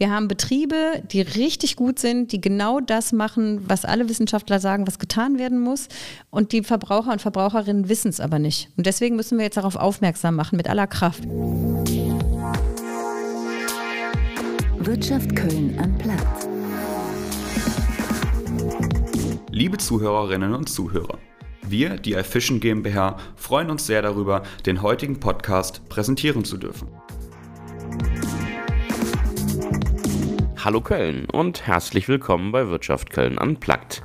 Wir haben Betriebe, die richtig gut sind, die genau das machen, was alle Wissenschaftler sagen, was getan werden muss. Und die Verbraucher und Verbraucherinnen wissen es aber nicht. Und deswegen müssen wir jetzt darauf aufmerksam machen, mit aller Kraft. Wirtschaft Köln am Platz. Liebe Zuhörerinnen und Zuhörer, wir, die iFishing GmbH, freuen uns sehr darüber, den heutigen Podcast präsentieren zu dürfen. Hallo Köln und herzlich willkommen bei Wirtschaft Köln Unplugged.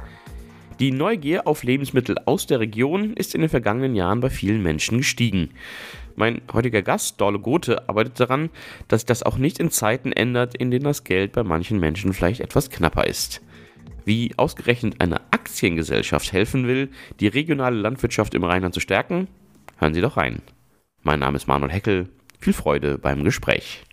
Die Neugier auf Lebensmittel aus der Region ist in den vergangenen Jahren bei vielen Menschen gestiegen. Mein heutiger Gast, Dorle Gothe, arbeitet daran, dass das auch nicht in Zeiten ändert, in denen das Geld bei manchen Menschen vielleicht etwas knapper ist. Wie ausgerechnet eine Aktiengesellschaft helfen will, die regionale Landwirtschaft im Rheinland zu stärken, hören Sie doch rein. Mein Name ist Manuel Heckel. Viel Freude beim Gespräch.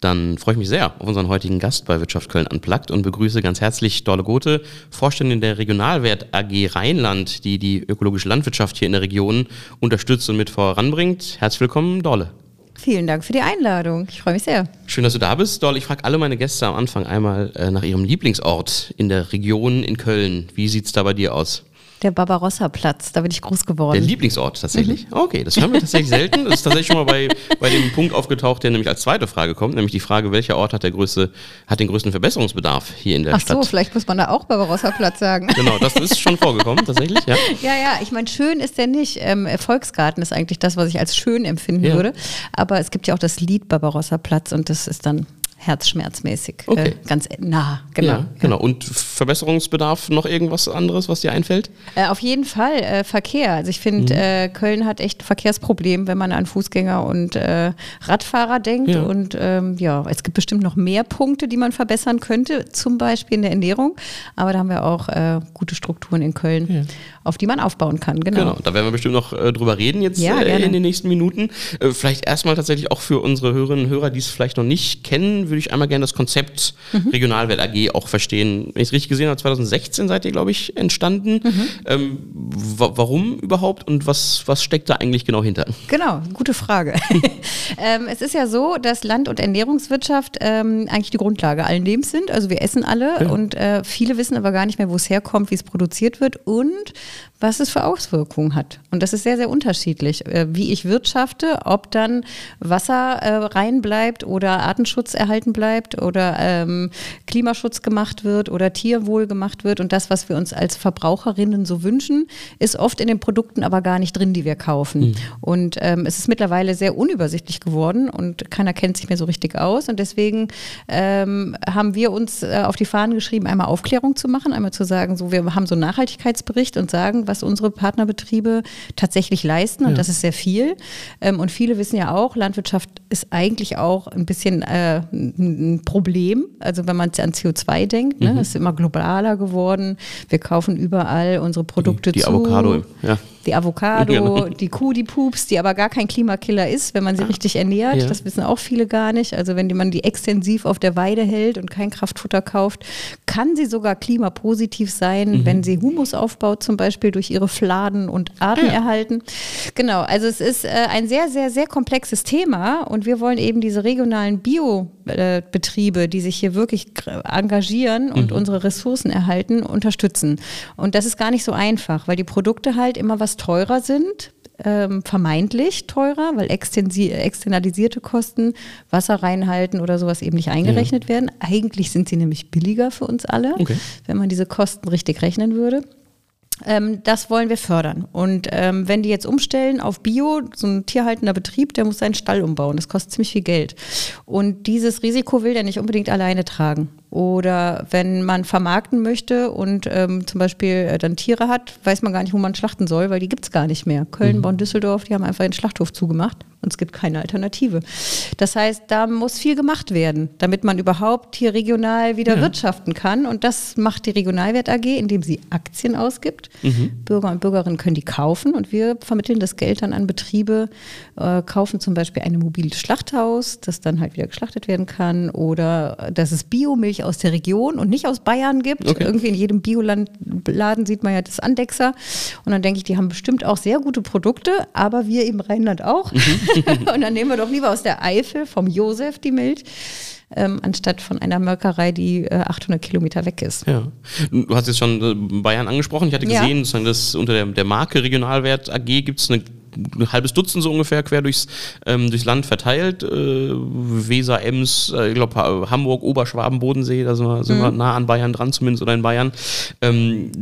Dann freue ich mich sehr auf unseren heutigen Gast bei Wirtschaft Köln Unplugged und begrüße ganz herzlich Dorle Gothe, Vorständin der Regionalwert AG Rheinland, die die ökologische Landwirtschaft hier in der Region unterstützt und mit voranbringt. Herzlich willkommen, Dorle. Vielen Dank für die Einladung. Ich freue mich sehr. Schön, dass du da bist. Dorle, ich frage alle meine Gäste am Anfang einmal äh, nach ihrem Lieblingsort in der Region in Köln. Wie sieht es da bei dir aus? Der Barbarossa-Platz, da bin ich groß geworden. Der Lieblingsort tatsächlich. Mhm. Okay, das hören wir tatsächlich selten. Das ist tatsächlich schon mal bei, bei dem Punkt aufgetaucht, der nämlich als zweite Frage kommt, nämlich die Frage, welcher Ort hat, der größte, hat den größten Verbesserungsbedarf hier in der Ach Stadt? Ach so, vielleicht muss man da auch Barbarossa-Platz sagen. Genau, das ist schon vorgekommen, tatsächlich, ja. Ja, ja, ich meine, schön ist der nicht. Ähm, Erfolgsgarten ist eigentlich das, was ich als schön empfinden ja. würde. Aber es gibt ja auch das Lied Barbarossa-Platz und das ist dann herzschmerzmäßig. Äh, okay. Äh, ganz nah, genau. Ja, genau. Und Verbesserungsbedarf noch irgendwas anderes, was dir einfällt? Äh, auf jeden Fall äh, Verkehr. Also ich finde, mhm. Äh, Köln hat echt ein Verkehrsproblem, wenn man an Fußgänger und äh, Radfahrer denkt. Ja. Und ähm, ja, es gibt bestimmt noch mehr Punkte, die man verbessern könnte, zum Beispiel in der Ernährung. Aber da haben wir auch gute Strukturen in Köln, ja. auf die man aufbauen kann. Genau. genau. Da werden wir bestimmt noch drüber reden jetzt ja, in den nächsten Minuten. vielleicht erstmal tatsächlich auch für unsere Hörerinnen und Hörer, die es vielleicht noch nicht kennen, würde ich einmal gerne das Konzept mhm. Regionalwelt AG auch verstehen. Wenn ich es richtig gesehen habe, 2016 seid ihr, glaube ich, entstanden. Mhm. Ähm, warum überhaupt und was, was steckt da eigentlich genau hinter? Genau, gute Frage. ähm, es ist ja so, dass Land- und Ernährungswirtschaft ähm, eigentlich die Grundlage allen Lebens sind. Also wir essen alle ja. und äh, viele wissen aber gar nicht mehr, wo es herkommt, wie es produziert wird und was es für Auswirkungen hat. Und das ist sehr, sehr unterschiedlich, äh, wie ich wirtschafte, ob dann Wasser äh, rein bleibt oder Artenschutz erhalten bleibt oder ähm, Klimaschutz gemacht wird oder Tierwohl gemacht wird. Und das, was wir uns als Verbraucherinnen so wünschen, ist oft in den Produkten aber gar nicht drin, die wir kaufen. Mhm. Und ähm, es ist mittlerweile sehr unübersichtlich geworden und keiner kennt sich mehr so richtig aus. Und deswegen ähm, haben wir uns äh, auf die Fahnen geschrieben, einmal Aufklärung zu machen, einmal zu sagen, so wir haben so einen Nachhaltigkeitsbericht und sagen, was unsere Partnerbetriebe tatsächlich leisten. Und ja. das ist sehr viel. Ähm, und viele wissen ja auch, Landwirtschaft ist eigentlich auch ein bisschen äh, ein Problem. Also wenn man an CO2 denkt, ne, mhm. ist immer globaler geworden. Wir kaufen überall unsere Produkte die, die zu. Avocado, ja die Avocado, genau. die Kuh, die Pups, die aber gar kein Klimakiller ist, wenn man sie ah. richtig ernährt. Ja. Das wissen auch viele gar nicht. Also wenn man die extensiv auf der Weide hält und kein Kraftfutter kauft, kann sie sogar klimapositiv sein, mhm. wenn sie Humus aufbaut, zum Beispiel durch ihre Fladen und Arten ja. erhalten. Genau, also es ist äh, ein sehr, sehr, sehr komplexes Thema und wir wollen eben diese regionalen Biobetriebe, die sich hier wirklich engagieren und mhm. unsere Ressourcen erhalten, unterstützen. Und das ist gar nicht so einfach, weil die Produkte halt immer was teurer sind, ähm, vermeintlich teurer, weil externalisierte Kosten, Wasser reinhalten oder sowas eben nicht eingerechnet ja. werden. Eigentlich sind sie nämlich billiger für uns alle, okay. wenn man diese Kosten richtig rechnen würde. Ähm, das wollen wir fördern. Und ähm, wenn die jetzt umstellen auf Bio, so ein tierhaltender Betrieb, der muss seinen Stall umbauen. Das kostet ziemlich viel Geld. Und dieses Risiko will der nicht unbedingt alleine tragen. Oder wenn man vermarkten möchte und ähm, zum Beispiel äh, dann Tiere hat, weiß man gar nicht, wo man schlachten soll, weil die gibt es gar nicht mehr. Köln, mhm. Bonn, Düsseldorf, die haben einfach den Schlachthof zugemacht und es gibt keine Alternative. Das heißt, da muss viel gemacht werden, damit man überhaupt hier regional wieder ja. wirtschaften kann. Und das macht die Regionalwert AG, indem sie Aktien ausgibt. Mhm. Bürger und Bürgerinnen können die kaufen und wir vermitteln das Geld dann an Betriebe, äh, kaufen zum Beispiel ein mobiles Schlachthaus, das dann halt wieder geschlachtet werden kann oder dass es Biomilch aus der Region und nicht aus Bayern gibt. Okay. Irgendwie in jedem Bioladen sieht man ja das Andexer. Und dann denke ich, die haben bestimmt auch sehr gute Produkte, aber wir im Rheinland auch. Mhm. und dann nehmen wir doch lieber aus der Eifel vom Josef die Milch. ähm, anstatt von einer Molkerei, die äh, 800 Kilometer weg ist. Ja. Du hast jetzt schon äh, Bayern angesprochen. Ich hatte gesehen, ja. dass unter der, der Marke Regionalwert AG gibt es eine ein halbes Dutzend so ungefähr quer durchs, ähm, durchs Land verteilt. Äh, Weser, Ems, äh, ich glaube Hamburg, Oberschwaben, Bodensee, da sind wir, sind mhm. wir nah an Bayern dran, zumindest oder in Bayern. Ähm,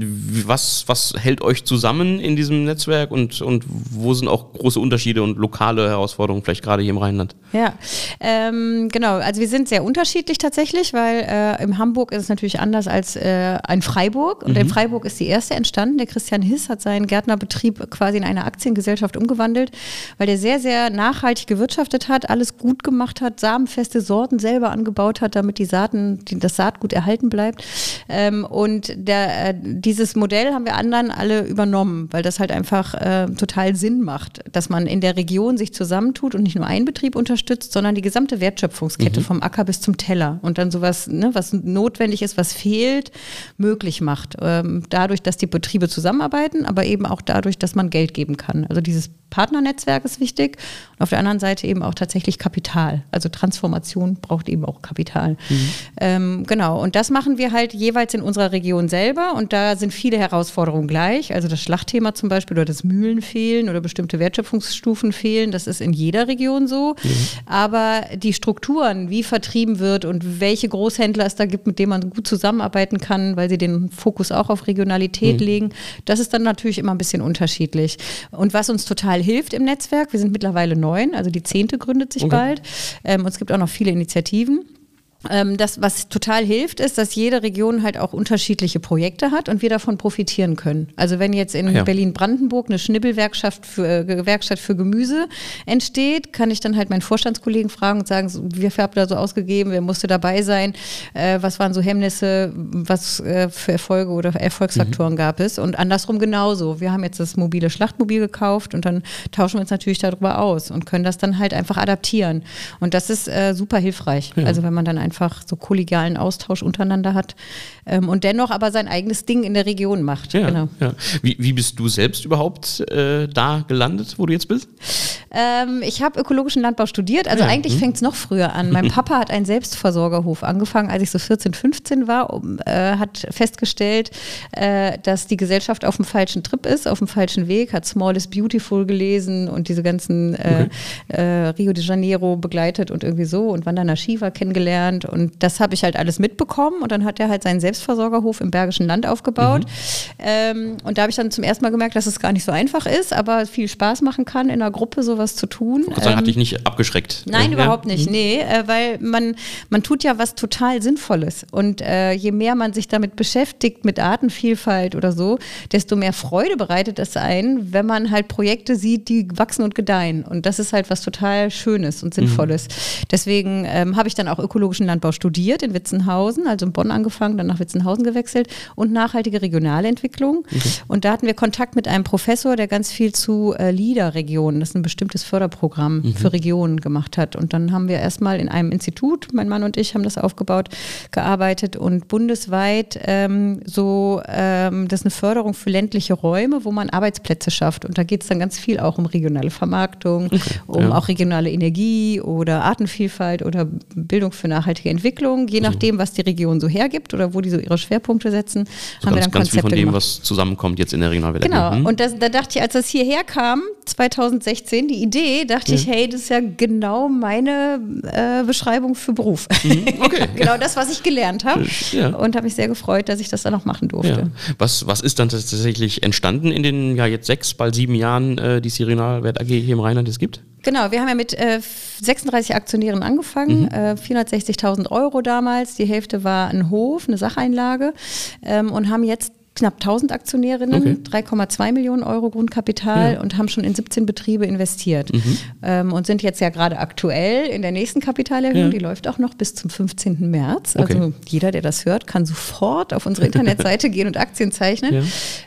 was, was hält euch zusammen in diesem Netzwerk und, und wo sind auch große Unterschiede und lokale Herausforderungen, vielleicht gerade hier im Rheinland? Ja, ähm, genau. Also wir sind sehr unterschiedlich tatsächlich, weil äh, in Hamburg ist es natürlich anders als äh, in Freiburg. Und mhm. in Freiburg ist die erste entstanden. Der Christian Hiss hat seinen Gärtnerbetrieb quasi in eine Aktiengesellschaft umgewandelt, weil der sehr, sehr nachhaltig gewirtschaftet hat, alles gut gemacht hat, samenfeste Sorten selber angebaut hat, damit die Saaten, die, das Saatgut erhalten bleibt. Ähm, und der, äh, dieses Modell haben wir anderen alle übernommen, weil das halt einfach äh, total Sinn macht, dass man in der Region sich zusammentut und nicht nur einen Betrieb unterstützt, sondern die gesamte Wertschöpfungskette mhm. vom Acker bis zum Teller und dann sowas, ne, was notwendig ist, was fehlt, möglich macht. Ähm, dadurch, dass die Betriebe zusammenarbeiten, aber eben auch dadurch, dass man Geld geben kann. Also dieses Partnernetzwerk ist wichtig und auf der anderen Seite eben auch tatsächlich Kapital. Also Transformation braucht eben auch Kapital. Mhm. Ähm, genau, und das machen wir halt jeweils in unserer Region selber und da sind viele Herausforderungen gleich. Also das Schlachtthema zum Beispiel oder das Mühlen fehlen oder bestimmte Wertschöpfungsstufen fehlen, das ist in jeder Region so. Mhm. Aber die Strukturen, wie vertrieben wird und welche Großhändler es da gibt, mit denen man gut zusammenarbeiten kann, weil sie den Fokus auch auf Regionalität mhm. legen, das ist dann natürlich immer ein bisschen unterschiedlich. Und was uns total hilft im Netzwerk. Wir sind mittlerweile neun, also die zehnte gründet sich okay. bald. Ähm, und es gibt auch noch viele Initiativen. Ähm, das, was total hilft, ist, dass jede Region halt auch unterschiedliche Projekte hat und wir davon profitieren können. Also wenn jetzt in ja. Berlin-Brandenburg eine Schnibbelwerkstatt für, äh, Werkstatt für Gemüse entsteht, kann ich dann halt meinen Vorstandskollegen fragen und sagen, wie viel habt ihr da so ausgegeben, wer musste dabei sein, äh, was waren so Hemmnisse, was äh, für Erfolge oder Erfolgsfaktoren mhm. gab es und andersrum genauso. Wir haben jetzt das mobile Schlachtmobil gekauft und dann tauschen wir uns natürlich darüber aus und können das dann halt einfach adaptieren. Und das ist äh, super hilfreich. Ja. Also wenn man dann einfach einfach so kollegialen Austausch untereinander hat ähm, und dennoch aber sein eigenes Ding in der Region macht. Ja, genau. ja. Wie, wie bist du selbst überhaupt äh, da gelandet, wo du jetzt bist? Ähm, ich habe ökologischen Landbau studiert, also ja. eigentlich hm. fängt es noch früher an. Mein Papa hat einen Selbstversorgerhof angefangen, als ich so 14, 15 war, um, äh, hat festgestellt, äh, dass die Gesellschaft auf dem falschen Trip ist, auf dem falschen Weg, hat Small is Beautiful gelesen und diese ganzen äh, okay. Äh, Rio de Janeiro begleitet und irgendwie so und Wanderner Shiva kennengelernt und das habe ich halt alles mitbekommen. Und dann hat er halt seinen Selbstversorgerhof im Bergischen Land aufgebaut. Mhm. Ähm, und da habe ich dann zum ersten Mal gemerkt, dass es gar nicht so einfach ist, aber viel Spaß machen kann, in einer Gruppe sowas zu tun. Ähm, hat dich nicht abgeschreckt. Nein, ja. überhaupt nicht. Mhm. Nee, äh, weil man, man tut ja was total Sinnvolles. Und äh, je mehr man sich damit beschäftigt, mit Artenvielfalt oder so, desto mehr Freude bereitet es ein, wenn man halt Projekte sieht, die wachsen und gedeihen. Und das ist halt was total Schönes und Sinnvolles. Mhm. Deswegen ähm, habe ich dann auch ökologischen Landbau studiert in Witzenhausen, also in Bonn angefangen, dann nach Witzenhausen gewechselt und nachhaltige Regionalentwicklung. Okay. Und da hatten wir Kontakt mit einem Professor, der ganz viel zu äh, LIDA-Regionen, das ist ein bestimmtes Förderprogramm mhm. für Regionen gemacht hat. Und dann haben wir erstmal in einem Institut, mein Mann und ich haben das aufgebaut, gearbeitet und bundesweit ähm, so, ähm, das ist eine Förderung für ländliche Räume, wo man Arbeitsplätze schafft. Und da geht es dann ganz viel auch um regionale Vermarktung, okay. um ja. auch regionale Energie oder Artenvielfalt oder Bildung für nachhaltige nachhaltige Entwicklung, je nachdem, was die Region so hergibt oder wo die so ihre Schwerpunkte setzen, so haben ganz, wir dann ganz Konzepte viel von dem, gemacht. was zusammenkommt jetzt in der Regionalwelle. Genau, mhm. und das, da dachte ich, als das hierher kam, 2016, die Idee, dachte mhm. ich, hey, das ist ja genau meine äh, Beschreibung für Beruf. Mhm. Okay. genau das, was ich gelernt habe. Ja. Und habe mich sehr gefreut, dass ich das dann auch machen durfte. Ja. Was, was ist dann tatsächlich entstanden in den ja jetzt sechs, bald sieben Jahren, äh, die Regionalwert AG hier im Rheinland es gibt? Genau, wir haben ja mit äh, 36 Aktionären angefangen, mhm. äh, 460.000 Euro damals. Die Hälfte war ein Hof, eine Sacheinlage ähm, und haben jetzt knapp 1000 Aktionärinnen, okay. 3,2 Millionen Euro Grundkapital ja. und haben schon in 17 Betriebe investiert mhm. ähm, und sind jetzt ja gerade aktuell in der nächsten Kapitalerhöhung, ja. die läuft auch noch bis zum 15. März. Also okay. jeder, der das hört, kann sofort auf unsere Internetseite gehen und Aktien zeichnen, ja.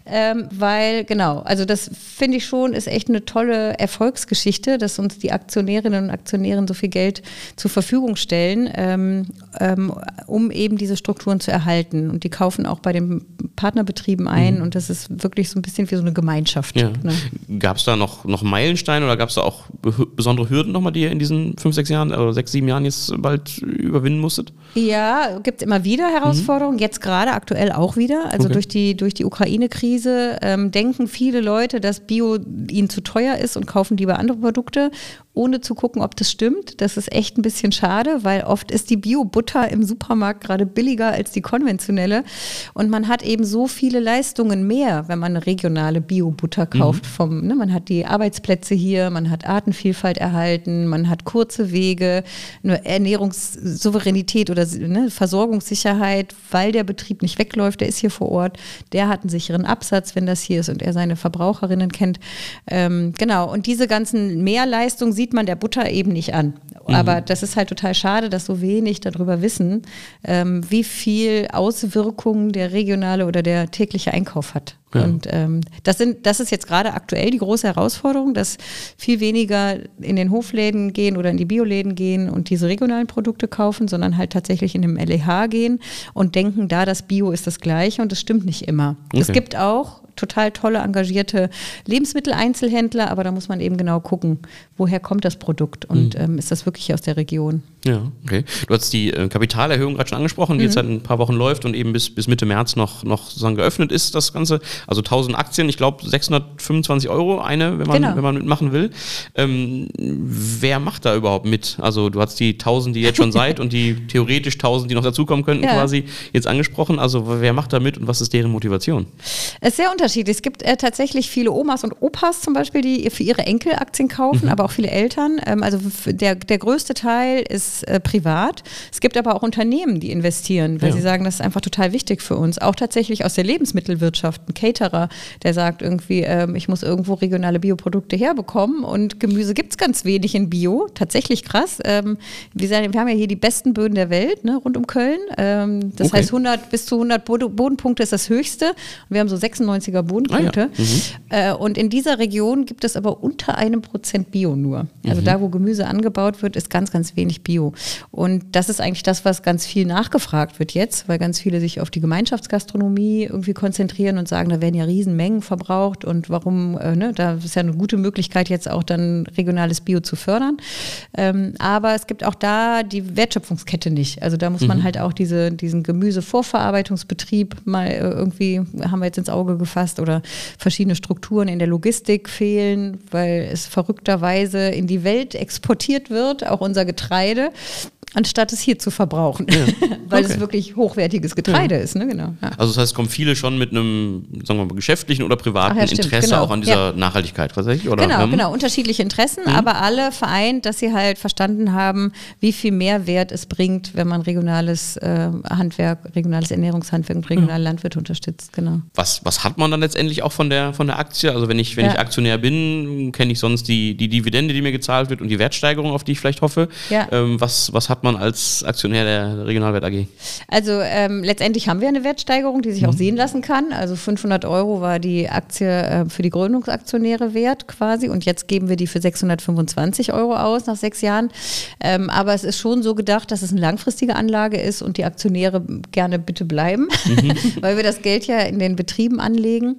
ähm, weil genau, also das finde ich schon ist echt eine tolle Erfolgsgeschichte, dass uns die Aktionärinnen und Aktionäre so viel Geld zur Verfügung stellen. Ähm, ähm, um eben diese Strukturen zu erhalten. Und die kaufen auch bei den Partnerbetrieben ein mhm. und das ist wirklich so ein bisschen wie so eine Gemeinschaft. Ja. Ne? Gab es da noch, noch Meilensteine oder gab es da auch besondere Hürden nochmal, die ihr in diesen fünf, sechs Jahren oder sechs, sieben Jahren jetzt bald überwinden musstet? Ja, gibt es immer wieder Herausforderungen, mhm. jetzt gerade aktuell auch wieder. Also okay. durch die, durch die Ukraine-Krise ähm, denken viele Leute, dass Bio ihnen zu teuer ist und kaufen lieber andere Produkte ohne zu gucken, ob das stimmt. Das ist echt ein bisschen schade, weil oft ist die Bio-Butter im Supermarkt gerade billiger als die konventionelle. Und man hat eben so viele Leistungen mehr, wenn man eine regionale Bio-Butter kauft. Mhm. Vom, ne, man hat die Arbeitsplätze hier, man hat Artenvielfalt erhalten, man hat kurze Wege, eine Ernährungssouveränität oder ne, Versorgungssicherheit, weil der Betrieb nicht wegläuft, der ist hier vor Ort, der hat einen sicheren Absatz, wenn das hier ist und er seine Verbraucherinnen kennt. Ähm, genau, und diese ganzen Mehrleistungen sieht sieht man der Butter eben nicht an. Mhm. Aber das ist halt total schade, dass so wenig darüber wissen, ähm, wie viel Auswirkungen der regionale oder der tägliche Einkauf hat. Ja. Und ähm, das, sind, das ist jetzt gerade aktuell die große Herausforderung, dass viel weniger in den Hofläden gehen oder in die Bioläden gehen und diese regionalen Produkte kaufen, sondern halt tatsächlich in den LEH gehen und denken, da das Bio ist das gleiche und das stimmt nicht immer. Okay. Es gibt auch total tolle, engagierte Lebensmitteleinzelhändler, aber da muss man eben genau gucken, woher kommt das Produkt und mhm. ähm, ist das wirklich aus der Region. Ja, okay. Du hast die äh, Kapitalerhöhung gerade schon angesprochen, die mhm. jetzt seit ein paar Wochen läuft und eben bis, bis Mitte März noch, noch sozusagen geöffnet ist, das Ganze. Also 1000 Aktien, ich glaube 625 Euro eine, wenn man, genau. wenn man mitmachen will. Ähm, wer macht da überhaupt mit? Also du hast die 1000, die jetzt schon seid und die theoretisch 1000, die noch dazukommen könnten, ja. quasi jetzt angesprochen. Also wer macht da mit und was ist deren Motivation? Es ist sehr unterschiedlich unterschiedlich. Es gibt äh, tatsächlich viele Omas und Opas zum Beispiel, die für ihre Enkel Aktien kaufen, mhm. aber auch viele Eltern. Ähm, also der, der größte Teil ist äh, privat. Es gibt aber auch Unternehmen, die investieren, weil ja. sie sagen, das ist einfach total wichtig für uns. Auch tatsächlich aus der Lebensmittelwirtschaft. Ein Caterer, der sagt irgendwie, ähm, ich muss irgendwo regionale Bioprodukte herbekommen und Gemüse gibt es ganz wenig in Bio. Tatsächlich krass. Ähm, wir, sagen, wir haben ja hier die besten Böden der Welt ne, rund um Köln. Ähm, das okay. heißt, 100 bis zu 100 Bodenpunkte ist das höchste. Und wir haben so 96er weniger Bodenpunkte. Ah, ja. mhm. äh, und in dieser Region gibt es aber unter einem Prozent Bio nur. Also mhm. da, wo Gemüse angebaut wird, ist ganz, ganz wenig Bio. Und das ist eigentlich das, was ganz viel nachgefragt wird jetzt, weil ganz viele sich auf die Gemeinschaftsgastronomie irgendwie konzentrieren und sagen, da werden ja Riesenmengen verbraucht und warum, äh, ne, da ist ja eine gute Möglichkeit jetzt auch dann regionales Bio zu fördern. Ähm, aber es gibt auch da die Wertschöpfungskette nicht. Also da muss man mhm. halt auch diese, diesen Gemüsevorverarbeitungsbetrieb mal äh, irgendwie, haben wir jetzt ins Auge gefasst, hast oder verschiedene Strukturen in der Logistik fehlen, weil es verrückterweise in die Welt exportiert wird, auch unser Getreide anstatt es hier zu verbrauchen, ja. weil okay. es wirklich hochwertiges Getreide ja. ist. Ne? Genau. Ja. Also das heißt, es kommen viele schon mit einem, sagen wir mal, geschäftlichen oder privaten Ach, Interesse genau. auch an dieser Nachhaltigkeit, tatsächlich? Oder? Genau, hm? genau, unterschiedliche Interessen, mhm. aber alle vereint, dass sie halt verstanden haben, wie viel Mehrwert es bringt, wenn man regionales äh, Handwerk, regionales Ernährungshandwerk und regionale Landwirte unterstützt. Genau. Was, was hat man dann letztendlich auch von der, von der Aktie? Also wenn ich, wenn ich Aktionär bin, kenne ich sonst die, die Dividende, die mir gezahlt wird und die Wertsteigerung, auf die ich vielleicht hoffe. Ähm, was, was hat hat man als Aktionär der Regionalwert AG? Also ähm, letztendlich haben wir eine Wertsteigerung, die sich mhm. auch sehen lassen kann. Also 500 Euro war die Aktie äh, für die Gründungsaktionäre wert quasi und jetzt geben wir die für 625 Euro aus nach sechs Jahren. Ähm, aber es ist schon so gedacht, dass es eine langfristige Anlage ist und die Aktionäre gerne bitte bleiben, mhm. weil wir das Geld ja in den Betrieben anlegen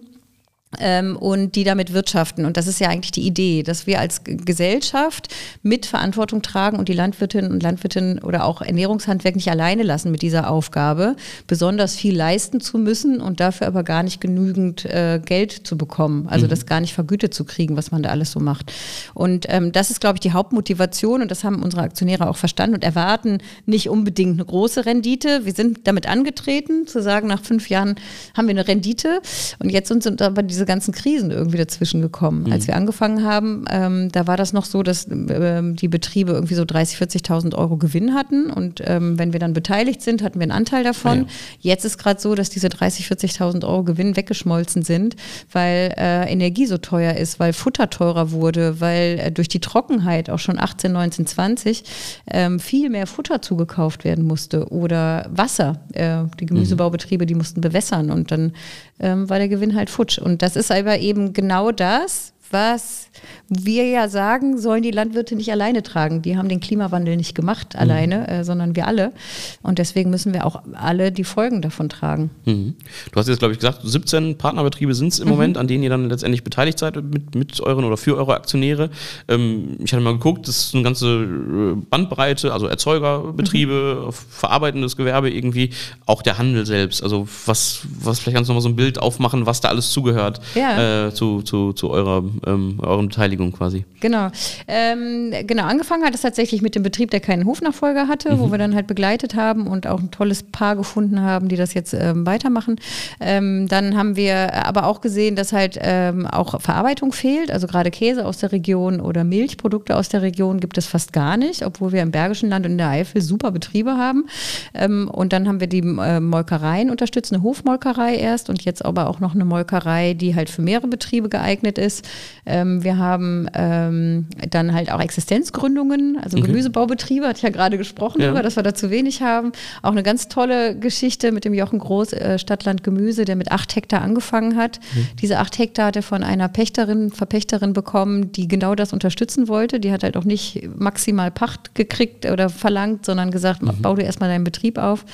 ähm, und die damit wirtschaften. Und das ist ja eigentlich die Idee, dass wir als Gesellschaft mit Verantwortung tragen und die Landwirtinnen und Landwirtinnen oder auch Ernährungshandwerk nicht alleine lassen mit dieser Aufgabe, besonders viel leisten zu müssen und dafür aber gar nicht genügend äh, Geld zu bekommen, also mhm. das gar nicht vergütet zu kriegen, was man da alles so macht. Und ähm, das ist, glaube ich, die Hauptmotivation und das haben unsere Aktionäre auch verstanden und erwarten nicht unbedingt eine große Rendite. Wir sind damit angetreten, zu sagen, nach fünf Jahren haben wir eine Rendite und jetzt sind aber diese diese ganzen Krisen irgendwie dazwischen gekommen. Mhm. Als wir angefangen haben, ähm, da war das noch so, dass ähm, die Betriebe irgendwie so 30.000, 40.000 Euro Gewinn hatten und ähm, wenn wir dann beteiligt sind, hatten wir einen Anteil davon. Ja, ja. Jetzt ist gerade so, dass diese 30.000, 40.000 Euro Gewinn weggeschmolzen sind, weil äh, Energie so teuer ist, weil Futter teurer wurde, weil äh, durch die Trockenheit auch schon 18, 19, 20 ähm, viel mehr Futter zugekauft werden musste oder Wasser. Äh, die Gemüsebaubetriebe, die mussten bewässern und dann ähm, war der Gewinn halt futsch. Und das ist aber eben genau das, was wir ja sagen, sollen die Landwirte nicht alleine tragen. Die haben den Klimawandel nicht gemacht mhm. alleine, äh, sondern wir alle. Und deswegen müssen wir auch alle die Folgen davon tragen. Mhm. Du hast jetzt, glaube ich, gesagt, 17 Partnerbetriebe sind es im mhm. Moment, an denen ihr dann letztendlich beteiligt seid mit, mit euren oder für eure Aktionäre. Ähm, ich hatte mal geguckt, das ist eine ganze äh, Bandbreite, also Erzeugerbetriebe, mhm. verarbeitendes Gewerbe irgendwie, auch der Handel selbst. Also was, was vielleicht kannst du nochmal so ein Bild aufmachen, was da alles zugehört ja. äh, zu, zu, zu eurer, ähm, euren Beteiligung quasi. Genau. Ähm, genau, angefangen hat es tatsächlich mit dem Betrieb, der keinen Hofnachfolger hatte, mhm. wo wir dann halt begleitet haben und auch ein tolles Paar gefunden haben, die das jetzt ähm, weitermachen. Ähm, dann haben wir aber auch gesehen, dass halt ähm, auch Verarbeitung fehlt. Also gerade Käse aus der Region oder Milchprodukte aus der Region gibt es fast gar nicht, obwohl wir im Bergischen Land und in der Eifel super Betriebe haben. Ähm, und dann haben wir die äh, Molkereien unterstützt, eine Hofmolkerei erst und jetzt aber auch noch eine Molkerei, die halt für mehrere Betriebe geeignet ist. Ähm, wir haben ähm, dann halt auch Existenzgründungen, also okay. Gemüsebaubetriebe, hatte ich ja gerade gesprochen ja. darüber, dass wir da zu wenig haben. Auch eine ganz tolle Geschichte mit dem Jochen Groß, äh, Stadtland Gemüse, der mit acht Hektar angefangen hat. Mhm. Diese acht Hektar hat er von einer Pächterin, Verpächterin bekommen, die genau das unterstützen wollte. Die hat halt auch nicht maximal Pacht gekriegt oder verlangt, sondern gesagt, mhm. bau du erstmal deinen Betrieb auf.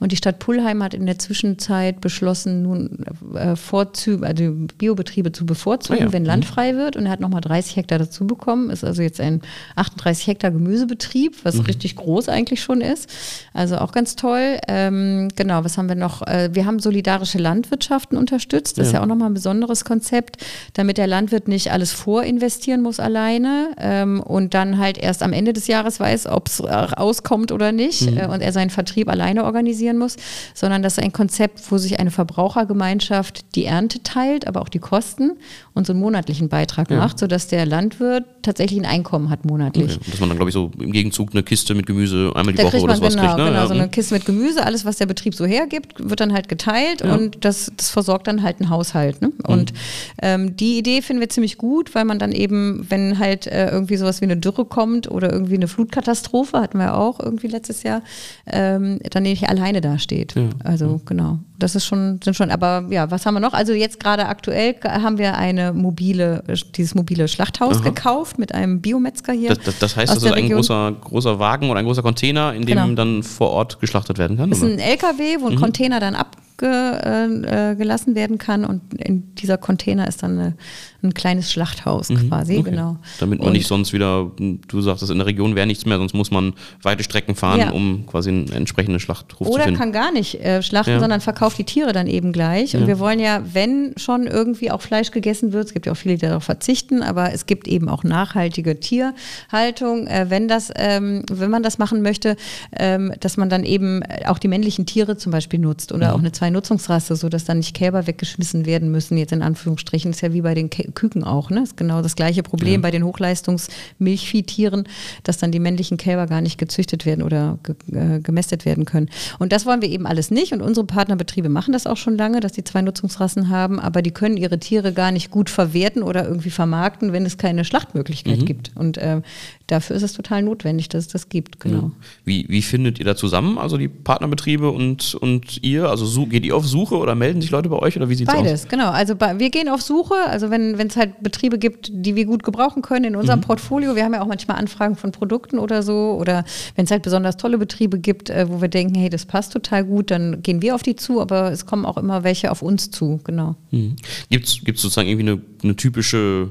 Und die Stadt Pullheim hat in der Zwischenzeit beschlossen, nun äh, Vorzüge, also Biobetriebe zu bevorzugen, ah ja. wenn Land mhm. frei wird. Und er hat nochmal 30 Hektar dazu bekommen. Ist also jetzt ein 38 Hektar Gemüsebetrieb, was mhm. richtig groß eigentlich schon ist. Also auch ganz toll. Ähm, genau, was haben wir noch? Äh, wir haben solidarische Landwirtschaften unterstützt. Das ja. ist ja auch nochmal ein besonderes Konzept, damit der Landwirt nicht alles vorinvestieren muss alleine ähm, und dann halt erst am Ende des Jahres weiß, ob es auskommt oder nicht mhm. äh, und er seinen Vertrieb alleine organisiert organisieren muss, sondern das ist ein Konzept, wo sich eine Verbrauchergemeinschaft die Ernte teilt, aber auch die Kosten und so einen monatlichen Beitrag ja. macht, sodass der Landwirt tatsächlich ein Einkommen hat monatlich. Okay. Dass man dann, glaube ich, so im Gegenzug eine Kiste mit Gemüse einmal die da Woche oder sowas genau, kriegt. Ne? Genau, so eine Kiste mit Gemüse, alles, was der Betrieb so hergibt, wird dann halt geteilt ja. und das, das versorgt dann halt einen Haushalt. Ne? Und mhm. ähm, die Idee finden wir ziemlich gut, weil man dann eben, wenn halt äh, irgendwie sowas wie eine Dürre kommt oder irgendwie eine Flutkatastrophe, hatten wir auch irgendwie letztes Jahr, ähm, dann nicht alleine dasteht. Ja. Also genau. Das ist schon, sind schon, aber ja, was haben wir noch? Also jetzt gerade aktuell haben wir eine mobile, dieses mobile Schlachthaus Aha. gekauft mit einem Biometzger hier. Das, das, das heißt, das ist ein großer, großer Wagen oder ein großer Container, in dem genau. dann vor Ort geschlachtet werden kann? Das ist ein LKW, wo ein mhm. Container dann abgelassen äh, werden kann und in dieser Container ist dann eine ein kleines Schlachthaus mhm, quasi, okay. genau. Damit man und, nicht sonst wieder, du sagtest, in der Region wäre nichts mehr, sonst muss man weite Strecken fahren, ja. um quasi einen entsprechenden Schlachthof Oder zu finden. Oder kann gar nicht äh, schlachten, ja. sondern verkauft die Tiere dann eben gleich. Und ja. wir wollen ja, wenn schon irgendwie auch Fleisch gegessen wird, es gibt ja auch viele, die darauf verzichten, aber es gibt eben auch nachhaltige Tierhaltung. Äh, wenn das, ähm, wenn man das machen möchte, ähm, dass man dann eben auch die männlichen Tiere zum Beispiel nutzt oder mhm. auch eine Zwei-Nutzungsrasse, sodass dann nicht Kälber weggeschmissen werden müssen, jetzt in Anführungsstrichen, ist ja wie bei den Kä Küken auch. Ne? Das ist genau das gleiche Problem ja. bei den Hochleistungsmilchviehtieren, dass dann die männlichen Kälber gar nicht gezüchtet werden oder ge äh, gemästet werden können. Und das wollen wir eben alles nicht. Und unsere Partnerbetriebe machen das auch schon lange, dass die zwei Nutzungsrassen haben, aber die können ihre Tiere gar nicht gut verwerten oder irgendwie vermarkten, wenn es keine Schlachtmöglichkeit mhm. gibt. Und äh, dafür ist es total notwendig, dass es das gibt. Genau. Ja. Wie, wie findet ihr da zusammen, also die Partnerbetriebe und, und ihr? Also geht ihr auf Suche oder melden sich Leute bei euch oder wie sieht es aus? Beides, genau. Also wir gehen auf Suche. Also wenn es halt Betriebe gibt, die wir gut gebrauchen können in unserem mhm. Portfolio. Wir haben ja auch manchmal Anfragen von Produkten oder so. Oder wenn es halt besonders tolle Betriebe gibt, äh, wo wir denken, hey, das passt total gut, dann gehen wir auf die zu. Aber es kommen auch immer welche auf uns zu, genau. Mhm. Gibt es sozusagen irgendwie eine, eine typische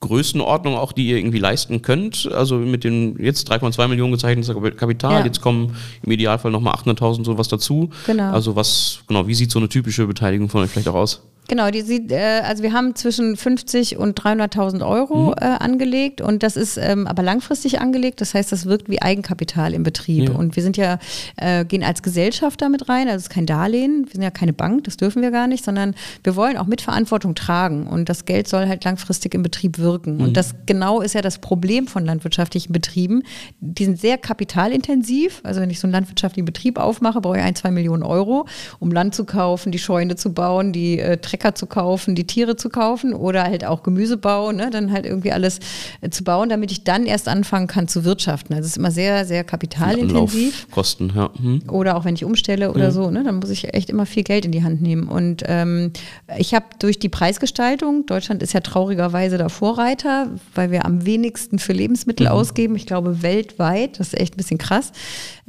Größenordnung auch, die ihr irgendwie leisten könnt. Also mit den jetzt 3,2 Millionen gezeichnetes Kapital, ja. jetzt kommen im Idealfall nochmal 800.000 sowas dazu. Genau. Also was, genau, wie sieht so eine typische Beteiligung von euch vielleicht auch aus? Genau, die sieht, äh, also wir haben zwischen 50 und 300.000 Euro mhm. äh, angelegt und das ist ähm, aber langfristig angelegt. Das heißt, das wirkt wie Eigenkapital im Betrieb. Ja. Und wir sind ja, äh, gehen als Gesellschaft damit rein, also es ist kein Darlehen, wir sind ja keine Bank, das dürfen wir gar nicht, sondern wir wollen auch mit Verantwortung tragen und das Geld soll halt langfristig im Betrieb wirken. Mhm. Und das genau ist ja das Problem von landwirtschaftlichen Betrieben. Die sind sehr kapitalintensiv. Also wenn ich so einen landwirtschaftlichen Betrieb aufmache, brauche ich ein, zwei Millionen Euro, um Land zu kaufen, die Scheune zu bauen, die äh, Äcker zu kaufen, die Tiere zu kaufen oder halt auch Gemüsebau, ne, dann halt irgendwie alles äh, zu bauen, damit ich dann erst anfangen kann zu wirtschaften. Also es ist immer sehr, sehr kapitalintensiv. Kosten, ja. Hm. Oder auch wenn ich umstelle oder ja. so, ne, dann muss ich echt immer viel Geld in die Hand nehmen. Und ähm, ich habe durch die Preisgestaltung, Deutschland ist ja traurigerweise der Vorreiter, weil wir am wenigsten für Lebensmittel mhm. ausgeben. Ich glaube weltweit, das ist echt ein bisschen krass,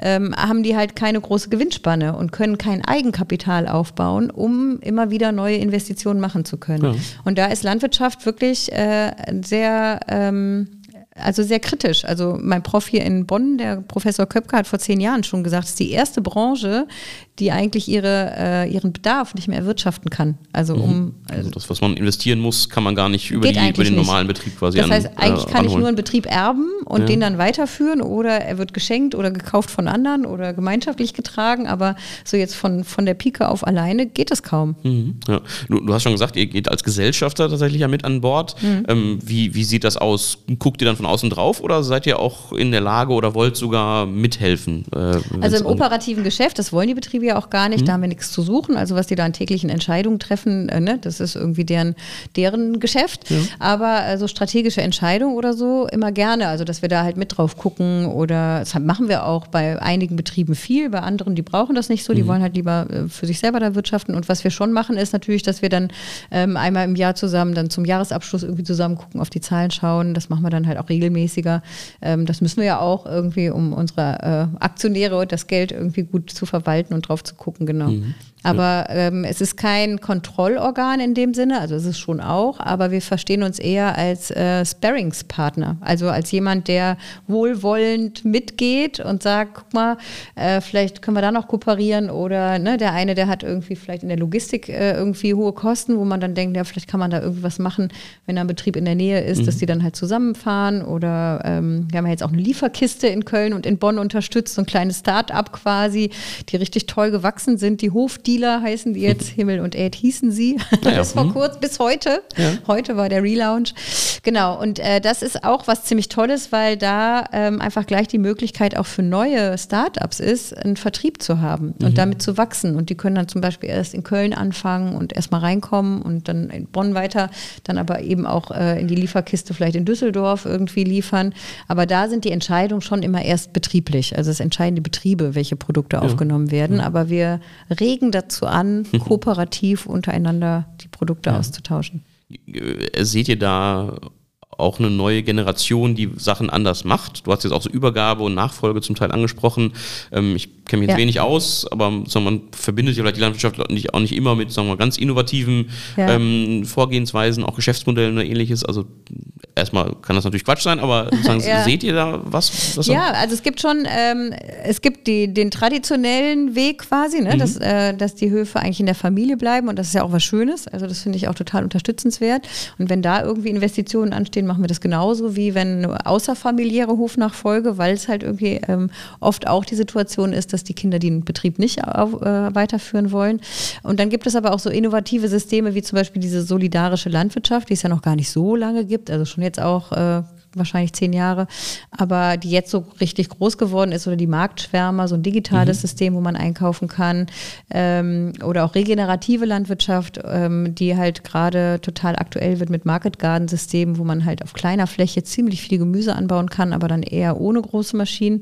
ähm, haben die halt keine große Gewinnspanne und können kein Eigenkapital aufbauen, um immer wieder neue Investitionen machen zu können. Ja. Und da ist Landwirtschaft wirklich äh, sehr ähm, also sehr kritisch. Also mein Prof hier in Bonn, der Professor Köpke, hat vor zehn Jahren schon gesagt, es ist die erste Branche, die eigentlich ihre, äh, ihren Bedarf nicht mehr erwirtschaften kann. Also mhm. um also, also das, was man investieren muss, kann man gar nicht über, die, über den normalen Betrieb quasi Das heißt, eigentlich äh, kann ich nur einen Betrieb erben und ja. den dann weiterführen oder er wird geschenkt oder gekauft von anderen oder gemeinschaftlich getragen, aber so jetzt von, von der Pike auf alleine geht das kaum. Mhm. Ja. Du, du, hast schon gesagt, ihr geht als Gesellschafter tatsächlich ja mit an Bord. Mhm. Ähm, wie, wie sieht das aus? Guckt ihr dann von außen drauf oder seid ihr auch in der Lage oder wollt sogar mithelfen? Äh, also im operativen Geschäft, das wollen die Betriebe ja auch gar nicht, mhm. da haben wir nichts zu suchen. Also was die da an täglichen Entscheidungen treffen, äh, ne, das ist irgendwie deren, deren Geschäft. Ja. Aber äh, so strategische Entscheidungen oder so immer gerne. Also dass wir da halt mit drauf gucken oder das machen wir auch bei einigen Betrieben viel, bei anderen, die brauchen das nicht so, die mhm. wollen halt lieber äh, für sich selber da wirtschaften. Und was wir schon machen, ist natürlich, dass wir dann ähm, einmal im Jahr zusammen dann zum Jahresabschluss irgendwie zusammen gucken, auf die Zahlen schauen. Das machen wir dann halt auch regelmäßiger. Ähm, das müssen wir ja auch irgendwie, um unsere äh, Aktionäre und das Geld irgendwie gut zu verwalten und drauf zu gucken, genau. Mhm. Aber ähm, es ist kein Kontrollorgan in dem Sinne, also es ist schon auch, aber wir verstehen uns eher als äh, Sparringspartner, also als jemand, der wohlwollend mitgeht und sagt, guck mal, äh, vielleicht können wir da noch kooperieren oder ne, der eine, der hat irgendwie vielleicht in der Logistik äh, irgendwie hohe Kosten, wo man dann denkt, ja, vielleicht kann man da irgendwie was machen, wenn da ein Betrieb in der Nähe ist, mhm. dass die dann halt zusammenfahren oder ähm, wir haben ja jetzt auch eine Lieferkiste in Köln und in Bonn unterstützt, so ein kleines Start-up quasi, die richtig toll gewachsen sind, die Hofdienste Dealer heißen die jetzt, Himmel und Erd hießen sie. Ja, bis vor kurz, bis heute. Ja. Heute war der Relaunch. Genau, und äh, das ist auch was ziemlich Tolles, weil da ähm, einfach gleich die Möglichkeit auch für neue Startups ist, einen Vertrieb zu haben mhm. und damit zu wachsen. Und die können dann zum Beispiel erst in Köln anfangen und erstmal reinkommen und dann in Bonn weiter, dann aber eben auch äh, in die Lieferkiste vielleicht in Düsseldorf irgendwie liefern. Aber da sind die Entscheidungen schon immer erst betrieblich. Also es entscheiden die Betriebe, welche Produkte ja. aufgenommen werden. Aber wir regen das dazu an, kooperativ untereinander die Produkte ja. auszutauschen. Äh, seht ihr da auch eine neue Generation, die Sachen anders macht. Du hast jetzt auch so Übergabe und Nachfolge zum Teil angesprochen. Ähm, ich kenne mich jetzt ja. wenig aus, aber sagen wir, man verbindet ja vielleicht die Landwirtschaft nicht, auch nicht immer mit sagen wir, ganz innovativen ja. ähm, Vorgehensweisen, auch Geschäftsmodellen oder ähnliches. Also erstmal kann das natürlich Quatsch sein, aber ja. seht ihr da was? was ja, also es gibt schon, ähm, es gibt die, den traditionellen Weg quasi, ne, mhm. dass, äh, dass die Höfe eigentlich in der Familie bleiben und das ist ja auch was Schönes. Also das finde ich auch total unterstützenswert. Und wenn da irgendwie Investitionen anstehen, machen wir das genauso wie wenn eine außerfamiliäre Hofnachfolge, weil es halt irgendwie ähm, oft auch die Situation ist, dass die Kinder den Betrieb nicht auf, äh, weiterführen wollen. Und dann gibt es aber auch so innovative Systeme wie zum Beispiel diese solidarische Landwirtschaft, die es ja noch gar nicht so lange gibt, also schon jetzt auch äh, wahrscheinlich zehn Jahre, aber die jetzt so richtig groß geworden ist oder die Marktschwärmer, so ein digitales mhm. System, wo man einkaufen kann ähm, oder auch regenerative Landwirtschaft, ähm, die halt gerade total aktuell wird mit Market Garden Systemen, wo man halt auf kleiner Fläche ziemlich viel Gemüse anbauen kann, aber dann eher ohne große Maschinen.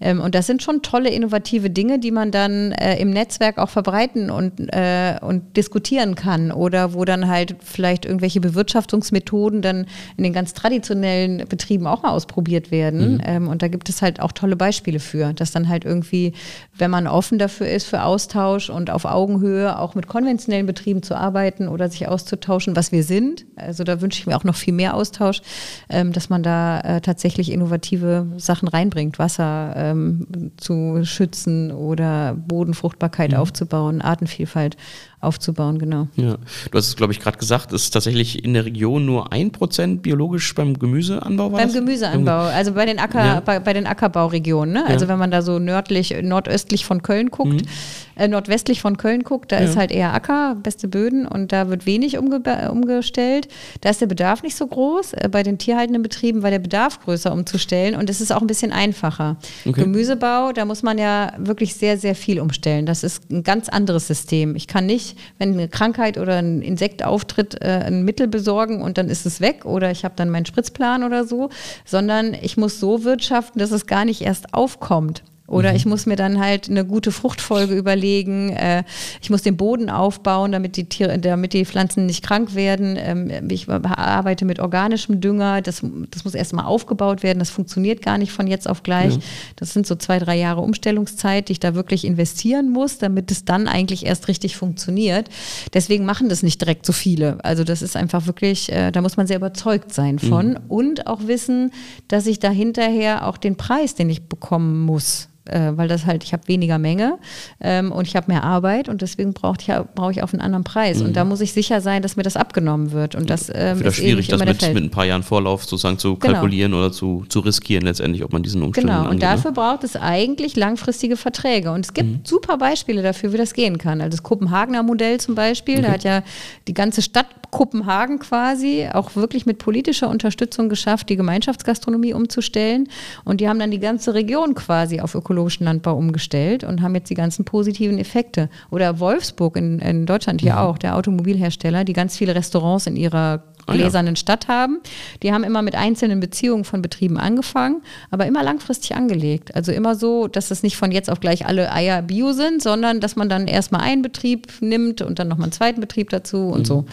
Ähm, und das sind schon tolle innovative Dinge, die man dann äh, im Netzwerk auch verbreiten und, äh, und diskutieren kann oder wo dann halt vielleicht irgendwelche Bewirtschaftungsmethoden dann in den ganz traditionellen Betrieben auch mal ausprobiert werden. Mhm. Ähm, und da gibt es halt auch tolle Beispiele für, dass dann halt irgendwie, wenn man offen dafür ist, für Austausch und auf Augenhöhe auch mit konventionellen Betrieben zu arbeiten oder sich auszutauschen, was wir sind. Also da wünsche ich mir auch noch viel mehr Austausch, ähm, dass man da äh, tatsächlich innovative Sachen reinbringt, Wasser ähm, zu schützen oder Bodenfruchtbarkeit mhm. aufzubauen, Artenvielfalt aufzubauen, genau. Ja, du hast es, glaube ich, gerade gesagt, es ist tatsächlich in der Region nur ein Prozent biologisch beim Gemüse an Gemüseanbau war Beim das? Gemüseanbau, also bei den, Acker, ja. bei, bei, den Ackerbauregionen. Ne? Also wenn man da so nördlich, nordöstlich von Köln guckt, mhm. äh, nordwestlich von Köln guckt, da ja. ist halt eher Acker, beste Böden und da wird wenig umge umgestellt. Da ist der Bedarf nicht so groß. Äh, bei den tierhaltenden Betrieben war der Bedarf größer umzustellen und es ist auch ein bisschen einfacher. Okay. Gemüsebau, da muss man ja wirklich sehr, sehr viel umstellen. Das ist ein ganz anderes System. Ich kann nicht, wenn eine Krankheit oder ein Insekt auftritt, äh, ein Mittel besorgen und dann ist es weg oder ich habe dann meinen Spritzplan oder so, sondern ich muss so wirtschaften, dass es gar nicht erst aufkommt. Oder mhm. ich muss mir dann halt eine gute Fruchtfolge überlegen. Äh, ich muss den Boden aufbauen, damit die Tiere, damit die Pflanzen nicht krank werden. Ähm, ich arbeite mit organischem Dünger. Das, das muss erstmal aufgebaut werden. Das funktioniert gar nicht von jetzt auf gleich. Ja. Das sind so zwei, drei Jahre Umstellungszeit, die ich da wirklich investieren muss, damit es dann eigentlich erst richtig funktioniert. Deswegen machen das nicht direkt so viele. Also das ist einfach wirklich, äh, da muss man sehr überzeugt sein von mhm. und auch wissen, dass ich da hinterher auch den Preis, den ich bekommen muss, äh, weil das halt, ich habe weniger Menge ähm, und ich habe mehr Arbeit und deswegen brauche ich, brauch ich auf einen anderen Preis. Mhm. Und da muss ich sicher sein, dass mir das abgenommen wird. Und das ähm, ist schwierig, das mit, mit, ein paar Jahren Vorlauf sozusagen zu genau. kalkulieren oder zu, zu riskieren letztendlich, ob man diesen Umständen Genau, und dafür ne? braucht es eigentlich langfristige Verträge. Und es gibt mhm. super Beispiele dafür, wie das gehen kann. Also das Kopenhagener Modell zum Beispiel, okay. da hat ja die ganze Stadt Kopenhagen quasi auch wirklich mit politischer Unterstützung geschafft, die Gemeinschaftsgastronomie umzustellen. Und die haben dann die ganze Region quasi auf ökologischen Landbau umgestellt und haben jetzt die ganzen positiven Effekte. Oder Wolfsburg in, in Deutschland hier mhm. auch, der Automobilhersteller, die ganz viele Restaurants in ihrer gläsernen ah, ja. Stadt haben. Die haben immer mit einzelnen Beziehungen von Betrieben angefangen, aber immer langfristig angelegt. Also immer so, dass es nicht von jetzt auf gleich alle Eier bio sind, sondern dass man dann erstmal einen Betrieb nimmt und dann nochmal einen zweiten Betrieb dazu und mhm. so.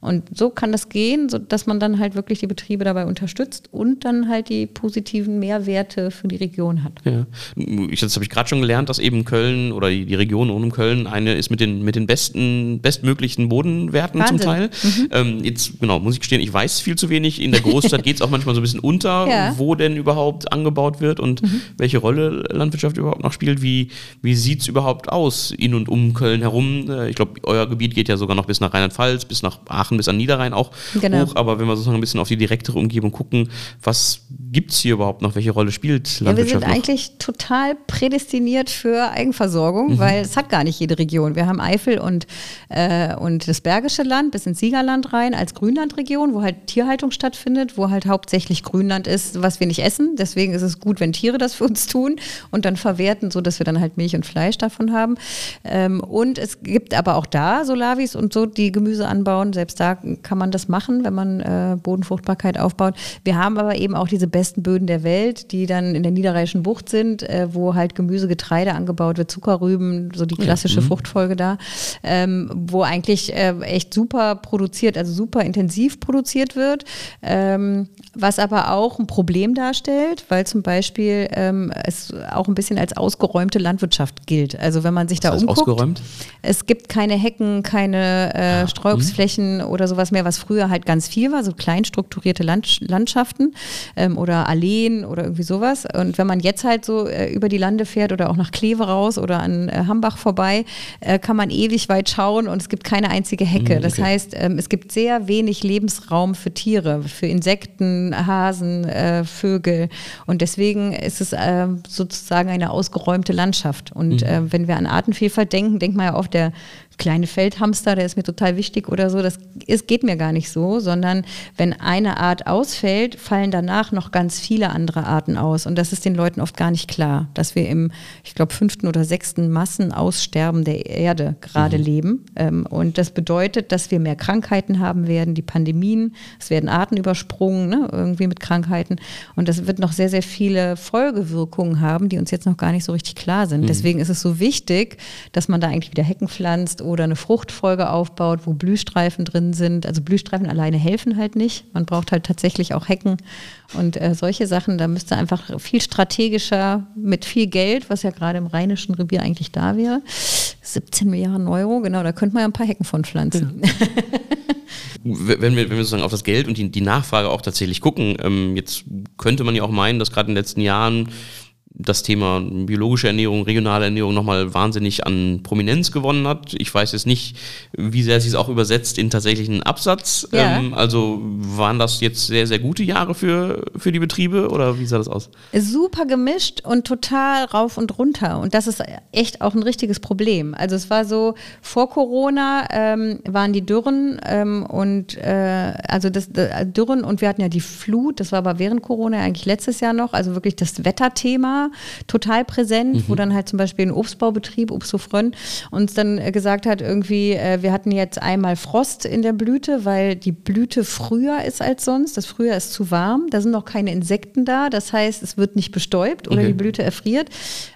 Und so kann das gehen, so dass man dann halt wirklich die Betriebe dabei unterstützt und dann halt die positiven Mehrwerte für die Region hat. Ja. Jetzt habe ich gerade schon gelernt, dass eben Köln oder die Region rund um Köln eine ist mit den, mit den besten, bestmöglichen Bodenwerten Wahnsinn. zum Teil. Mhm. Ähm, jetzt, genau, muss ich gestehen, ich weiß viel zu wenig. In der Großstadt geht es auch manchmal so ein bisschen unter, ja. wo denn überhaupt angebaut wird und mhm. welche Rolle Landwirtschaft überhaupt noch spielt. Wie, wie sieht es überhaupt aus in und um Köln herum? Äh, ich glaube, euer Gebiet geht ja sogar noch bis nach Rheinland-Pfalz, bis nach Aachen, bis an Niederrhein auch genau. hoch. Aber wenn wir sozusagen ein bisschen auf die direktere Umgebung gucken, was gibt es hier überhaupt noch? Welche Rolle spielt Landwirtschaft? Ja, wir sind noch? eigentlich total prädestiniert für Eigenversorgung, mhm. weil es hat gar nicht jede Region. Wir haben Eifel und, äh, und das Bergische Land bis ins Siegerland rein als Grünlandregion Region, wo halt Tierhaltung stattfindet, wo halt hauptsächlich Grünland ist, was wir nicht essen. Deswegen ist es gut, wenn Tiere das für uns tun und dann verwerten, sodass wir dann halt Milch und Fleisch davon haben. Ähm, und es gibt aber auch da Solavis und so, die Gemüse anbauen. Selbst da kann man das machen, wenn man äh, Bodenfruchtbarkeit aufbaut. Wir haben aber eben auch diese besten Böden der Welt, die dann in der Niederrheinischen Bucht sind, äh, wo halt Gemüse, Getreide angebaut wird, Zuckerrüben, so die klassische. Mhm. Fruchtfolge da, ähm, wo eigentlich äh, echt super produziert, also super intensiv produziert wird, ähm, was aber auch ein Problem darstellt, weil zum Beispiel ähm, es auch ein bisschen als ausgeräumte Landwirtschaft gilt. Also wenn man sich was da umguckt, ausgeräumt? es gibt keine Hecken, keine äh, ah, Streuobstflächen mh. oder sowas mehr, was früher halt ganz viel war, so klein strukturierte Land Landschaften ähm, oder Alleen oder irgendwie sowas. Und wenn man jetzt halt so äh, über die Lande fährt oder auch nach Kleve raus oder an äh, Hambach vorbei, äh, kann man ewig weit schauen und es gibt keine einzige Hecke. Mhm, okay. Das heißt, ähm, es gibt sehr wenig Lebens Lebensraum für Tiere, für Insekten, Hasen, äh, Vögel. Und deswegen ist es äh, sozusagen eine ausgeräumte Landschaft. Und mhm. äh, wenn wir an Artenvielfalt denken, denkt man ja oft, der kleine Feldhamster, der ist mir total wichtig oder so. Das ist, geht mir gar nicht so, sondern wenn eine Art ausfällt, fallen danach noch ganz viele andere Arten aus. Und das ist den Leuten oft gar nicht klar, dass wir im, ich glaube, fünften oder sechsten Massenaussterben der Erde gerade mhm. leben. Ähm, und das bedeutet, dass wir mehr Krankheiten haben werden, die Pandemien, es werden Arten übersprungen, ne, irgendwie mit Krankheiten. Und das wird noch sehr, sehr viele Folgewirkungen haben, die uns jetzt noch gar nicht so richtig klar sind. Mhm. Deswegen ist es so wichtig, dass man da eigentlich wieder Hecken pflanzt oder eine Fruchtfolge aufbaut, wo Blühstreifen drin sind. Also Blühstreifen alleine helfen halt nicht. Man braucht halt tatsächlich auch Hecken und äh, solche Sachen. Da müsste einfach viel strategischer mit viel Geld, was ja gerade im Rheinischen Revier eigentlich da wäre, 17 Milliarden Euro, genau, da könnte man ja ein paar Hecken von pflanzen. Ja. wenn wir, wenn wir sozusagen auf das Geld und die, die Nachfrage auch tatsächlich gucken, ähm, jetzt könnte man ja auch meinen, dass gerade in den letzten Jahren das Thema biologische Ernährung, regionale Ernährung nochmal wahnsinnig an Prominenz gewonnen hat. Ich weiß jetzt nicht, wie sehr sie es auch übersetzt in tatsächlichen Absatz. Ja. Ähm, also waren das jetzt sehr, sehr gute Jahre für, für die Betriebe oder wie sah das aus? Super gemischt und total rauf und runter. Und das ist echt auch ein richtiges Problem. Also es war so, vor Corona ähm, waren die Dürren ähm, und äh, also das, das, Dürren und wir hatten ja die Flut, das war aber während Corona eigentlich letztes Jahr noch, also wirklich das Wetterthema total präsent, mhm. wo dann halt zum Beispiel ein Obstbaubetrieb, Obsthofrönn, uns dann gesagt hat, irgendwie, äh, wir hatten jetzt einmal Frost in der Blüte, weil die Blüte früher ist als sonst. Das Frühjahr ist zu warm, da sind noch keine Insekten da, das heißt, es wird nicht bestäubt oder okay. die Blüte erfriert.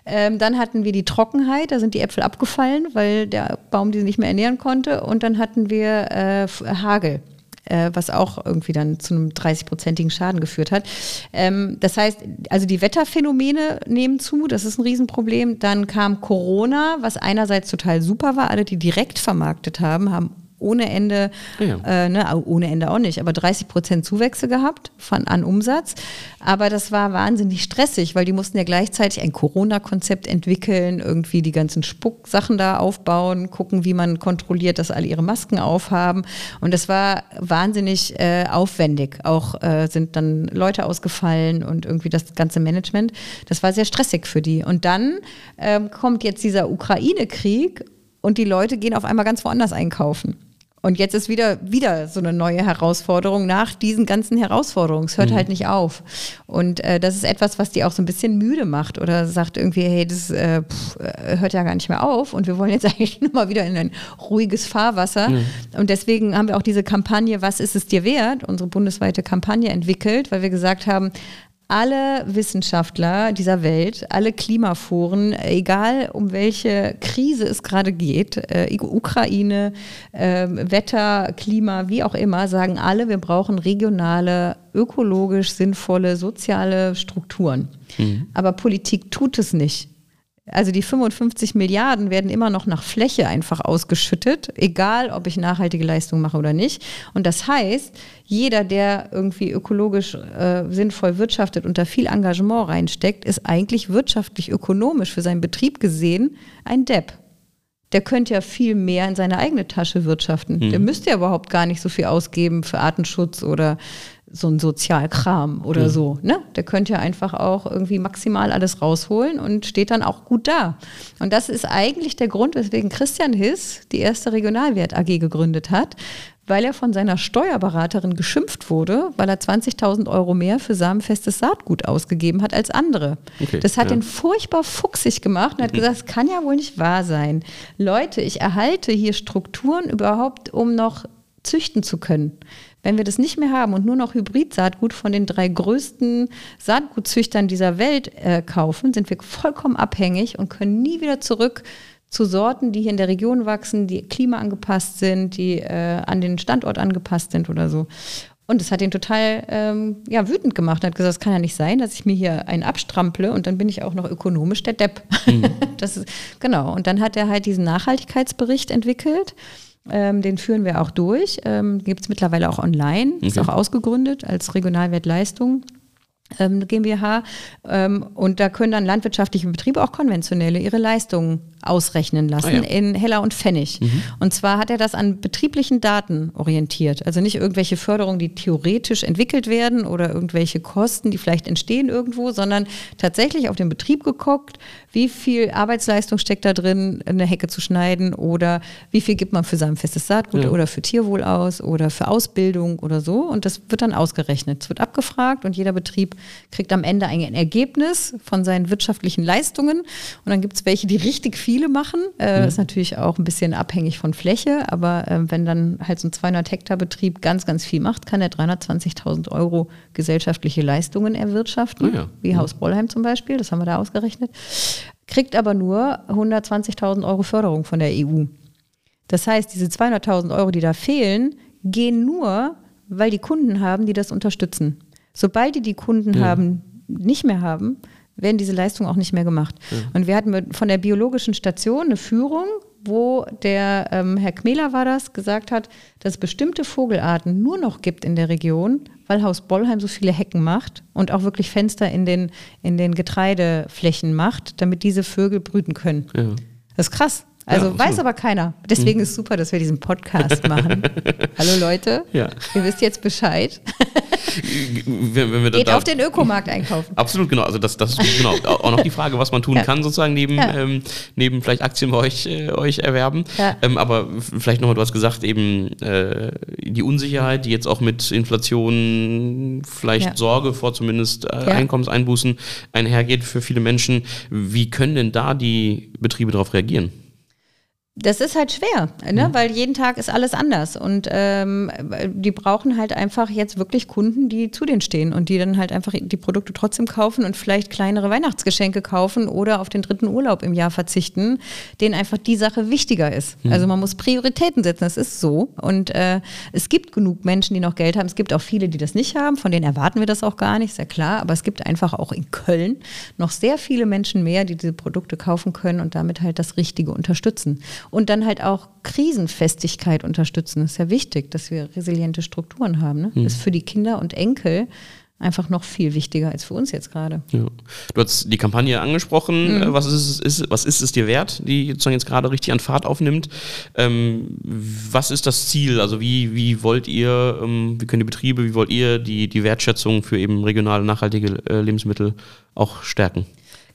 Ähm, dann hatten wir die Trockenheit, da sind die Äpfel abgefallen, weil der Baum die nicht mehr ernähren konnte. Und dann hatten wir äh, Hagel äh, was auch irgendwie dann zu einem 30-prozentigen Schaden geführt hat. Ähm, das heißt, also die Wetterphänomene nehmen zu, das ist ein Riesenproblem. Dann kam Corona, was einerseits total super war. Alle, die direkt vermarktet haben, haben ohne Ende, ja. äh, ne, ohne Ende auch nicht, aber 30 Prozent Zuwächse gehabt von, an Umsatz. Aber das war wahnsinnig stressig, weil die mussten ja gleichzeitig ein Corona-Konzept entwickeln, irgendwie die ganzen Spucksachen da aufbauen, gucken, wie man kontrolliert, dass alle ihre Masken aufhaben. Und das war wahnsinnig äh, aufwendig. Auch äh, sind dann Leute ausgefallen und irgendwie das ganze Management. Das war sehr stressig für die. Und dann ähm, kommt jetzt dieser Ukraine-Krieg und die Leute gehen auf einmal ganz woanders einkaufen. Und jetzt ist wieder, wieder so eine neue Herausforderung nach diesen ganzen Herausforderungen. Es hört mhm. halt nicht auf. Und äh, das ist etwas, was die auch so ein bisschen müde macht oder sagt irgendwie, hey, das äh, pff, äh, hört ja gar nicht mehr auf und wir wollen jetzt eigentlich nur mal wieder in ein ruhiges Fahrwasser. Mhm. Und deswegen haben wir auch diese Kampagne Was ist es dir wert, unsere bundesweite Kampagne entwickelt, weil wir gesagt haben, alle Wissenschaftler dieser Welt, alle Klimaforen, egal um welche Krise es gerade geht, äh, Ukraine, äh, Wetter, Klima, wie auch immer, sagen alle, wir brauchen regionale, ökologisch sinnvolle, soziale Strukturen. Mhm. Aber Politik tut es nicht. Also die 55 Milliarden werden immer noch nach Fläche einfach ausgeschüttet, egal ob ich nachhaltige Leistung mache oder nicht. Und das heißt, jeder, der irgendwie ökologisch äh, sinnvoll wirtschaftet und da viel Engagement reinsteckt, ist eigentlich wirtschaftlich, ökonomisch für seinen Betrieb gesehen ein Depp. Der könnte ja viel mehr in seine eigene Tasche wirtschaften. Mhm. Der müsste ja überhaupt gar nicht so viel ausgeben für Artenschutz oder so ein Sozialkram oder mhm. so. Ne? Der könnte ja einfach auch irgendwie maximal alles rausholen und steht dann auch gut da. Und das ist eigentlich der Grund, weswegen Christian Hiss die erste Regionalwert AG gegründet hat, weil er von seiner Steuerberaterin geschimpft wurde, weil er 20.000 Euro mehr für samenfestes Saatgut ausgegeben hat als andere. Okay, das hat ja. ihn furchtbar fuchsig gemacht und hat mhm. gesagt, es kann ja wohl nicht wahr sein. Leute, ich erhalte hier Strukturen überhaupt, um noch züchten zu können. Wenn wir das nicht mehr haben und nur noch Hybrid-Saatgut von den drei größten Saatgutzüchtern dieser Welt äh, kaufen, sind wir vollkommen abhängig und können nie wieder zurück zu Sorten, die hier in der Region wachsen, die klimaangepasst sind, die äh, an den Standort angepasst sind oder so. Und das hat ihn total ähm, ja, wütend gemacht. Er hat gesagt, es kann ja nicht sein, dass ich mir hier einen abstrample und dann bin ich auch noch ökonomisch der Depp. Mhm. das ist, genau. Und dann hat er halt diesen Nachhaltigkeitsbericht entwickelt ähm, den führen wir auch durch. Ähm, Gibt es mittlerweile auch online. Okay. Ist auch ausgegründet als Regionalwertleistung ähm, GmbH. Ähm, und da können dann landwirtschaftliche Betriebe, auch konventionelle, ihre Leistungen ausrechnen lassen ah, ja. in Heller und Pfennig. Mhm. Und zwar hat er das an betrieblichen Daten orientiert. Also nicht irgendwelche Förderungen, die theoretisch entwickelt werden oder irgendwelche Kosten, die vielleicht entstehen irgendwo, sondern tatsächlich auf den Betrieb geguckt, wie viel Arbeitsleistung steckt da drin, eine Hecke zu schneiden oder wie viel gibt man für sein festes Saatgut ja. oder für Tierwohl aus oder für Ausbildung oder so. Und das wird dann ausgerechnet. Es wird abgefragt und jeder Betrieb kriegt am Ende ein Ergebnis von seinen wirtschaftlichen Leistungen. Und dann gibt es welche, die richtig viele machen. Äh, mhm. Ist natürlich auch ein bisschen abhängig von Fläche, aber äh, wenn dann halt so ein 200 Hektar Betrieb ganz, ganz viel macht, kann er 320.000 Euro gesellschaftliche Leistungen erwirtschaften, oh ja. wie mhm. Haus Bollheim zum Beispiel, das haben wir da ausgerechnet, kriegt aber nur 120.000 Euro Förderung von der EU. Das heißt, diese 200.000 Euro, die da fehlen, gehen nur, weil die Kunden haben, die das unterstützen. Sobald die die Kunden ja. haben, nicht mehr haben, werden diese Leistungen auch nicht mehr gemacht. Ja. Und wir hatten von der biologischen Station eine Führung, wo der ähm, Herr Kmeler war das, gesagt hat, dass es bestimmte Vogelarten nur noch gibt in der Region, weil Haus Bollheim so viele Hecken macht und auch wirklich Fenster in den, in den Getreideflächen macht, damit diese Vögel brüten können. Ja. Das ist krass. Also ja, weiß aber keiner. Deswegen mhm. ist super, dass wir diesen Podcast machen. Hallo Leute, ja. ihr wisst jetzt Bescheid. wenn, wenn Geht auf den Ökomarkt einkaufen. Absolut, genau. Also das, das ist genau auch noch die Frage, was man tun ja. kann, sozusagen neben, ähm, neben vielleicht Aktien bei euch, äh, euch erwerben. Ähm, aber vielleicht nochmal, du hast gesagt, eben äh, die Unsicherheit, die jetzt auch mit Inflation, vielleicht Sorge vor zumindest äh, Einkommenseinbußen einhergeht für viele Menschen. Wie können denn da die Betriebe darauf reagieren? Das ist halt schwer, ne? Mhm. weil jeden Tag ist alles anders. Und ähm, die brauchen halt einfach jetzt wirklich Kunden, die zu denen stehen und die dann halt einfach die Produkte trotzdem kaufen und vielleicht kleinere Weihnachtsgeschenke kaufen oder auf den dritten Urlaub im Jahr verzichten, denen einfach die Sache wichtiger ist. Mhm. Also man muss Prioritäten setzen, das ist so. Und äh, es gibt genug Menschen, die noch Geld haben. Es gibt auch viele, die das nicht haben, von denen erwarten wir das auch gar nicht, ist ja klar. Aber es gibt einfach auch in Köln noch sehr viele Menschen mehr, die diese Produkte kaufen können und damit halt das Richtige unterstützen und dann halt auch Krisenfestigkeit unterstützen. Das ist ja wichtig, dass wir resiliente Strukturen haben. Ne? Mhm. Das ist für die Kinder und Enkel einfach noch viel wichtiger als für uns jetzt gerade. Ja. Du hast die Kampagne angesprochen. Mhm. Was, ist, ist, was ist es dir wert, die sozusagen jetzt gerade richtig an Fahrt aufnimmt? Ähm, was ist das Ziel? Also wie, wie wollt ihr, ähm, wie können die Betriebe, wie wollt ihr die, die Wertschätzung für eben regionale, nachhaltige äh, Lebensmittel auch stärken?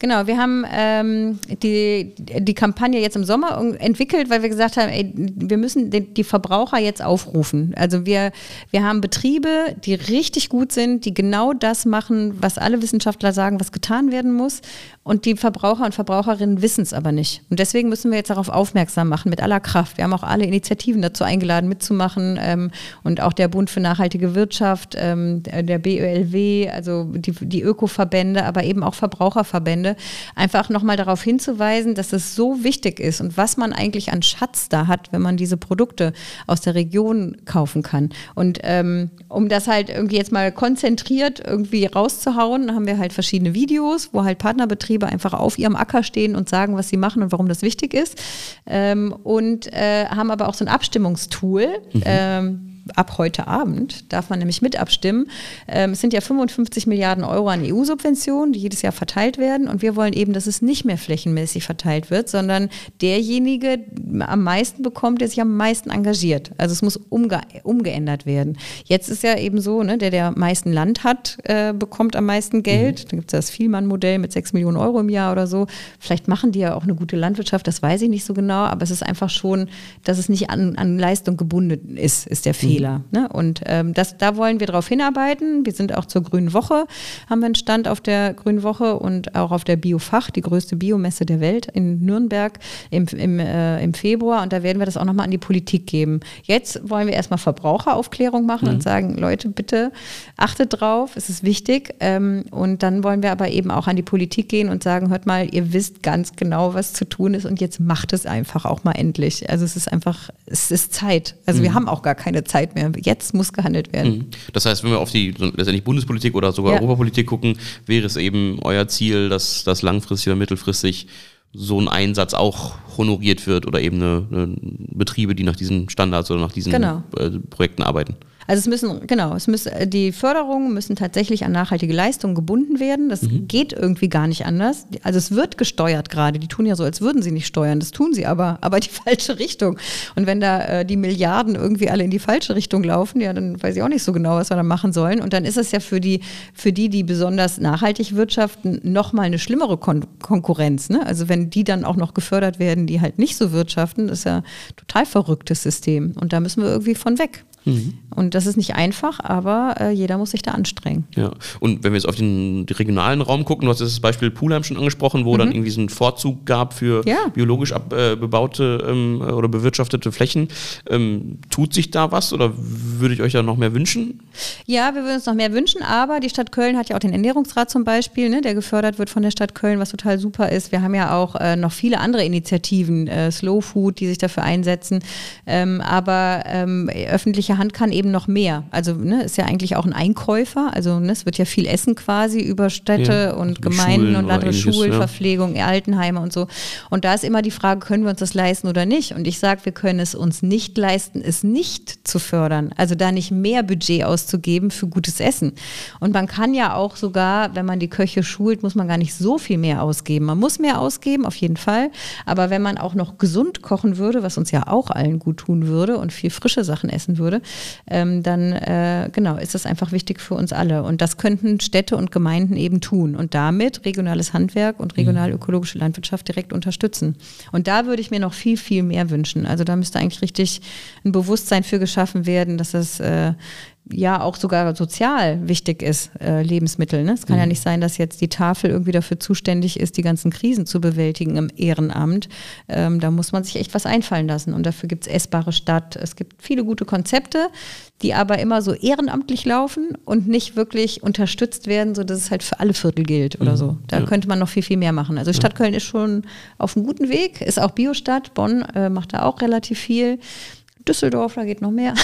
Genau, wir haben ähm, die, die Kampagne jetzt im Sommer entwickelt, weil wir gesagt haben, ey, wir müssen die, die Verbraucher jetzt aufrufen. Also wir, wir haben Betriebe, die richtig gut sind, die genau das machen, was alle Wissenschaftler sagen, was getan werden muss. Und die Verbraucher und Verbraucherinnen wissen es aber nicht. Und deswegen müssen wir jetzt darauf aufmerksam machen, mit aller Kraft. Wir haben auch alle Initiativen dazu eingeladen, mitzumachen. Ähm, und auch der Bund für nachhaltige Wirtschaft, ähm, der BÖLW, also die, die Ökoverbände, aber eben auch Verbraucherverbände, einfach nochmal darauf hinzuweisen, dass es so wichtig ist und was man eigentlich an Schatz da hat, wenn man diese Produkte aus der Region kaufen kann. Und ähm, um das halt irgendwie jetzt mal konzentriert irgendwie rauszuhauen, haben wir halt verschiedene Videos, wo halt Partnerbetriebe Betriebe einfach auf ihrem Acker stehen und sagen, was sie machen und warum das wichtig ist. Ähm, und äh, haben aber auch so ein Abstimmungstool. Mhm. Ähm, ab heute Abend darf man nämlich mit abstimmen. Ähm, es sind ja 55 Milliarden Euro an EU-Subventionen, die jedes Jahr verteilt werden. Und wir wollen eben, dass es nicht mehr flächenmäßig verteilt wird, sondern derjenige am meisten bekommt, der sich am meisten engagiert. Also es muss umge umgeändert werden. Jetzt ist ja eben so, ne, der, der am meisten Land hat, äh, bekommt am meisten Geld. Mhm. Da gibt es das Vielmann-Modell mit 6 Millionen Euro im Jahr oder so. Vielleicht machen die ja auch eine gute Landwirtschaft, das weiß ich nicht so genau, aber es ist einfach schon, dass es nicht an, an Leistung gebunden ist, ist der Fehler. Fehler. Ne? Und ähm, das, da wollen wir darauf hinarbeiten. Wir sind auch zur Grünen Woche, haben wir einen Stand auf der Grünen Woche und auch auf der Biofach, die größte Biomesse der Welt in Nürnberg im, im, äh, im Februar. Und da werden wir das auch nochmal an die Politik geben. Jetzt wollen wir erstmal Verbraucheraufklärung machen mhm. und sagen, Leute, bitte achtet drauf, es ist wichtig. Ähm, und dann wollen wir aber eben auch an die Politik gehen und sagen, hört mal, ihr wisst ganz genau, was zu tun ist und jetzt macht es einfach auch mal endlich. Also es ist einfach, es ist Zeit. Also mhm. wir haben auch gar keine Zeit Zeit mehr. Jetzt muss gehandelt werden. Mhm. Das heißt, wenn wir auf die letztendlich Bundespolitik oder sogar ja. Europapolitik gucken, wäre es eben euer Ziel, dass das langfristig oder mittelfristig so ein Einsatz auch honoriert wird oder eben eine, eine Betriebe, die nach diesen Standards oder nach diesen genau. Äh, Projekten arbeiten. Also es müssen, genau, es müssen, äh, die Förderungen müssen tatsächlich an nachhaltige Leistungen gebunden werden. Das mhm. geht irgendwie gar nicht anders. Also es wird gesteuert gerade. Die tun ja so, als würden sie nicht steuern. Das tun sie aber, aber die falsche Richtung. Und wenn da äh, die Milliarden irgendwie alle in die falsche Richtung laufen, ja, dann weiß ich auch nicht so genau, was wir da machen sollen. Und dann ist es ja für die, für die, die besonders nachhaltig wirtschaften, nochmal eine schlimmere Kon Konkurrenz. Ne? Also wenn die dann auch noch gefördert werden, die halt nicht so wirtschaften, ist ja ein total verrücktes System. Und da müssen wir irgendwie von weg. Mhm. Und das ist nicht einfach, aber äh, jeder muss sich da anstrengen. Ja, und wenn wir jetzt auf den, regionalen Raum gucken, du hast das Beispiel Pulheim schon angesprochen, wo mhm. dann irgendwie so ein Vorzug gab für ja. biologisch ab, äh, bebaute ähm, oder bewirtschaftete Flächen. Ähm, tut sich da was oder würde ich euch da noch mehr wünschen? Ja, wir würden uns noch mehr wünschen, aber die Stadt Köln hat ja auch den Ernährungsrat zum Beispiel, ne, der gefördert wird von der Stadt Köln, was total super ist. Wir haben ja auch äh, noch viele andere Initiativen, äh, Slow Food, die sich dafür einsetzen. Ähm, aber ähm, öffentliche manche Hand kann eben noch mehr. Also ne, ist ja eigentlich auch ein Einkäufer. Also ne, es wird ja viel Essen quasi über Städte ja, und also Gemeinden Schulen und andere Schulen, ja. Verpflegung, Altenheime und so. Und da ist immer die Frage, können wir uns das leisten oder nicht? Und ich sage, wir können es uns nicht leisten, es nicht zu fördern. Also da nicht mehr Budget auszugeben für gutes Essen. Und man kann ja auch sogar, wenn man die Köche schult, muss man gar nicht so viel mehr ausgeben. Man muss mehr ausgeben, auf jeden Fall. Aber wenn man auch noch gesund kochen würde, was uns ja auch allen gut tun würde und viel frische Sachen essen würde, ähm, dann äh, genau ist das einfach wichtig für uns alle. Und das könnten Städte und Gemeinden eben tun und damit regionales Handwerk und regional mhm. ökologische Landwirtschaft direkt unterstützen. Und da würde ich mir noch viel, viel mehr wünschen. Also da müsste eigentlich richtig ein Bewusstsein für geschaffen werden, dass es äh, ja auch sogar sozial wichtig ist, äh, Lebensmittel. Ne? Es kann mhm. ja nicht sein, dass jetzt die Tafel irgendwie dafür zuständig ist, die ganzen Krisen zu bewältigen im Ehrenamt. Ähm, da muss man sich echt was einfallen lassen. Und dafür gibt es essbare Stadt. Es gibt viele gute Konzepte, die aber immer so ehrenamtlich laufen und nicht wirklich unterstützt werden, sodass es halt für alle Viertel gilt oder mhm. so. Da ja. könnte man noch viel, viel mehr machen. Also Stadt Köln ist schon auf einem guten Weg, ist auch Biostadt. Bonn äh, macht da auch relativ viel. Düsseldorf, da geht noch mehr.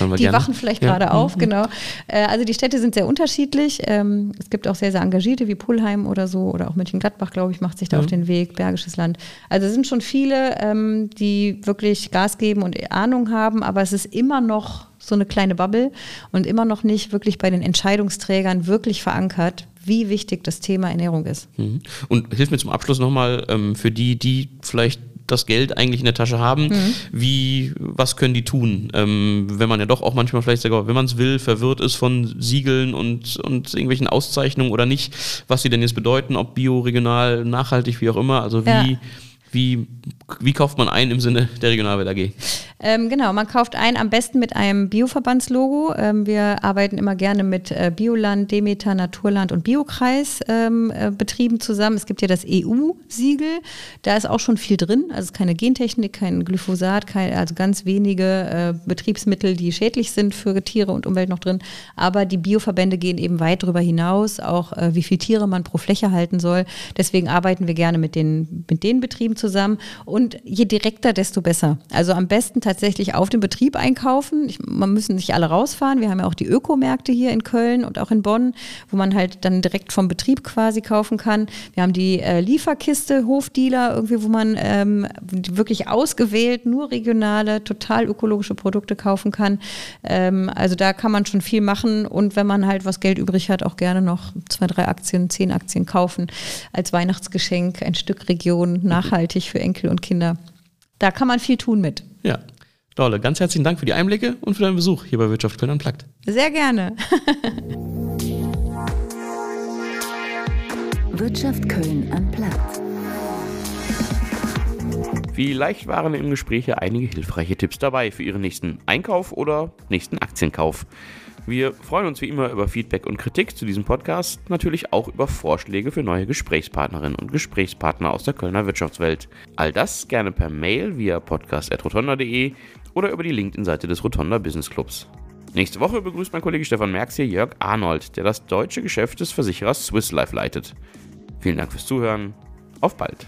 die gerne. wachen vielleicht ja. gerade auf, mhm. genau. Äh, also die Städte sind sehr unterschiedlich. Ähm, es gibt auch sehr, sehr engagierte wie Pullheim oder so oder auch Mönchengladbach, glaube ich, macht sich da ja. auf den Weg, Bergisches Land. Also es sind schon viele, ähm, die wirklich Gas geben und Ahnung haben, aber es ist immer noch so eine kleine Bubble und immer noch nicht wirklich bei den Entscheidungsträgern wirklich verankert, wie wichtig das Thema Ernährung ist. Mhm. Und hilf mir zum Abschluss nochmal ähm, für die, die vielleicht das Geld eigentlich in der Tasche haben, mhm. wie, was können die tun? Ähm, wenn man ja doch auch manchmal vielleicht sogar, wenn man es will, verwirrt ist von Siegeln und, und irgendwelchen Auszeichnungen oder nicht, was sie denn jetzt bedeuten, ob bio, regional, nachhaltig, wie auch immer. Also wie, ja. Wie, wie kauft man ein im Sinne der Regionalwelt AG? Ähm, genau, man kauft ein am besten mit einem Bioverbandslogo. Ähm, wir arbeiten immer gerne mit äh, Bioland, Demeter, Naturland und Biokreis ähm, äh, Betrieben zusammen. Es gibt ja das EU-Siegel, da ist auch schon viel drin. Also keine Gentechnik, kein Glyphosat, kein, also ganz wenige äh, Betriebsmittel, die schädlich sind für Tiere und Umwelt noch drin. Aber die Bioverbände gehen eben weit darüber hinaus, auch äh, wie viele Tiere man pro Fläche halten soll. Deswegen arbeiten wir gerne mit den, mit den Betrieben zusammen. Und je direkter, desto besser. Also am besten tatsächlich tatsächlich auf dem Betrieb einkaufen. Ich, man müssen nicht alle rausfahren. Wir haben ja auch die Ökomärkte hier in Köln und auch in Bonn, wo man halt dann direkt vom Betrieb quasi kaufen kann. Wir haben die äh, Lieferkiste, Hofdealer, irgendwie, wo man ähm, wirklich ausgewählt nur regionale, total ökologische Produkte kaufen kann. Ähm, also da kann man schon viel machen und wenn man halt was Geld übrig hat, auch gerne noch zwei, drei Aktien, zehn Aktien kaufen als Weihnachtsgeschenk, ein Stück Region, nachhaltig für Enkel und Kinder. Da kann man viel tun mit. Ja, Dolle, ganz herzlichen Dank für die Einblicke und für deinen Besuch hier bei Wirtschaft Köln Unplugged. Sehr gerne. Wirtschaft Köln Unplugged. Vielleicht waren im Gespräch ja einige hilfreiche Tipps dabei für Ihren nächsten Einkauf oder nächsten Aktienkauf. Wir freuen uns wie immer über Feedback und Kritik zu diesem Podcast, natürlich auch über Vorschläge für neue Gesprächspartnerinnen und Gesprächspartner aus der Kölner Wirtschaftswelt. All das gerne per Mail via podcast.rotonda.de oder über die LinkedIn-Seite des Rotonda Business Clubs. Nächste Woche begrüßt mein Kollege Stefan Merx hier Jörg Arnold, der das deutsche Geschäft des Versicherers Swiss Life leitet. Vielen Dank fürs Zuhören. Auf bald!